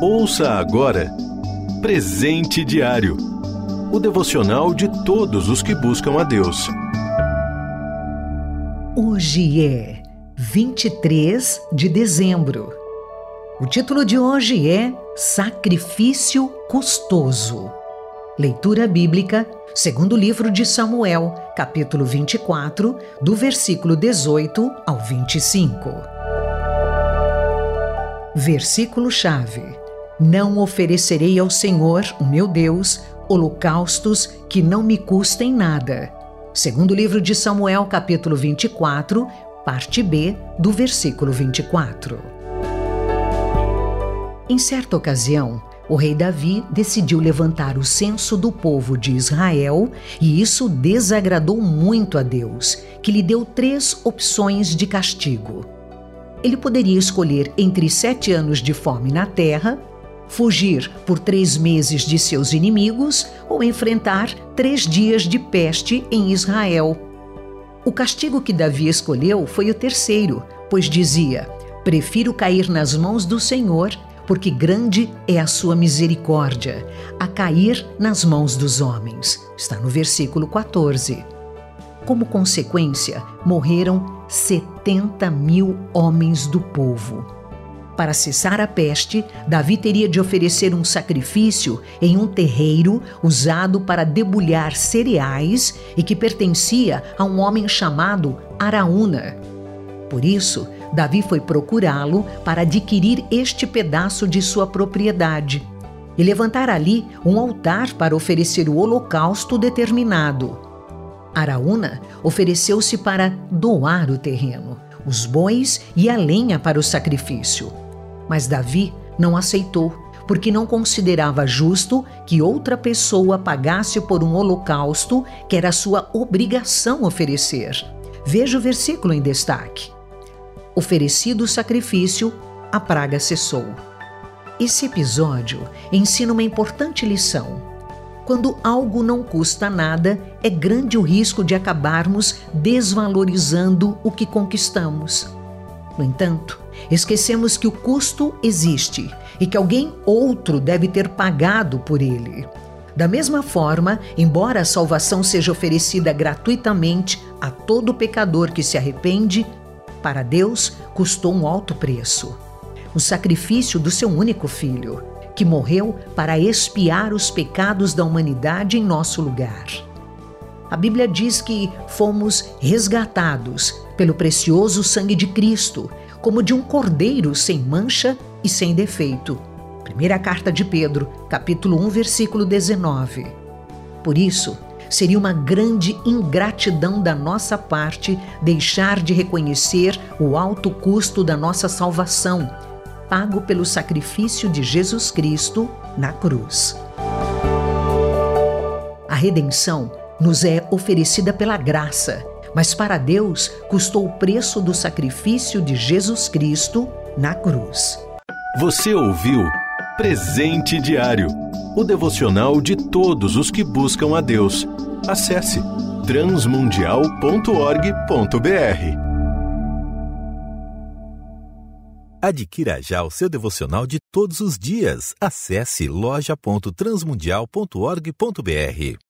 Ouça agora Presente Diário o devocional de todos os que buscam a Deus. Hoje é 23 de dezembro. O título de hoje é Sacrifício Custoso. Leitura bíblica, segundo livro de Samuel, capítulo 24, do versículo 18 ao 25. Versículo-chave: Não oferecerei ao Senhor, o meu Deus, holocaustos que não me custem nada. Segundo o livro de Samuel, capítulo 24, parte B, do versículo 24. Em certa ocasião, o rei Davi decidiu levantar o censo do povo de Israel e isso desagradou muito a Deus, que lhe deu três opções de castigo. Ele poderia escolher entre sete anos de fome na terra, fugir por três meses de seus inimigos ou enfrentar três dias de peste em Israel. O castigo que Davi escolheu foi o terceiro, pois dizia: Prefiro cair nas mãos do Senhor porque grande é a sua misericórdia, a cair nas mãos dos homens. Está no versículo 14. Como consequência, morreram 70 mil homens do povo. Para cessar a peste, Davi teria de oferecer um sacrifício em um terreiro usado para debulhar cereais e que pertencia a um homem chamado Araúna. Por isso, Davi foi procurá-lo para adquirir este pedaço de sua propriedade e levantar ali um altar para oferecer o holocausto determinado. Araúna ofereceu-se para doar o terreno, os bois e a lenha para o sacrifício. Mas Davi não aceitou, porque não considerava justo que outra pessoa pagasse por um holocausto que era sua obrigação oferecer. Veja o versículo em destaque. Oferecido o sacrifício, a praga cessou. Esse episódio ensina uma importante lição. Quando algo não custa nada, é grande o risco de acabarmos desvalorizando o que conquistamos. No entanto, esquecemos que o custo existe e que alguém outro deve ter pagado por ele. Da mesma forma, embora a salvação seja oferecida gratuitamente a todo pecador que se arrepende, para Deus custou um alto preço. O sacrifício do seu único filho, que morreu para expiar os pecados da humanidade em nosso lugar. A Bíblia diz que fomos resgatados pelo precioso sangue de Cristo, como de um cordeiro sem mancha e sem defeito. Primeira carta de Pedro, capítulo 1, versículo 19. Por isso, Seria uma grande ingratidão da nossa parte deixar de reconhecer o alto custo da nossa salvação, pago pelo sacrifício de Jesus Cristo na cruz. A redenção nos é oferecida pela graça, mas para Deus custou o preço do sacrifício de Jesus Cristo na cruz. Você ouviu Presente Diário o devocional de todos os que buscam a Deus. Acesse transmundial.org.br. Adquira já o seu devocional de todos os dias. Acesse loja.transmundial.org.br.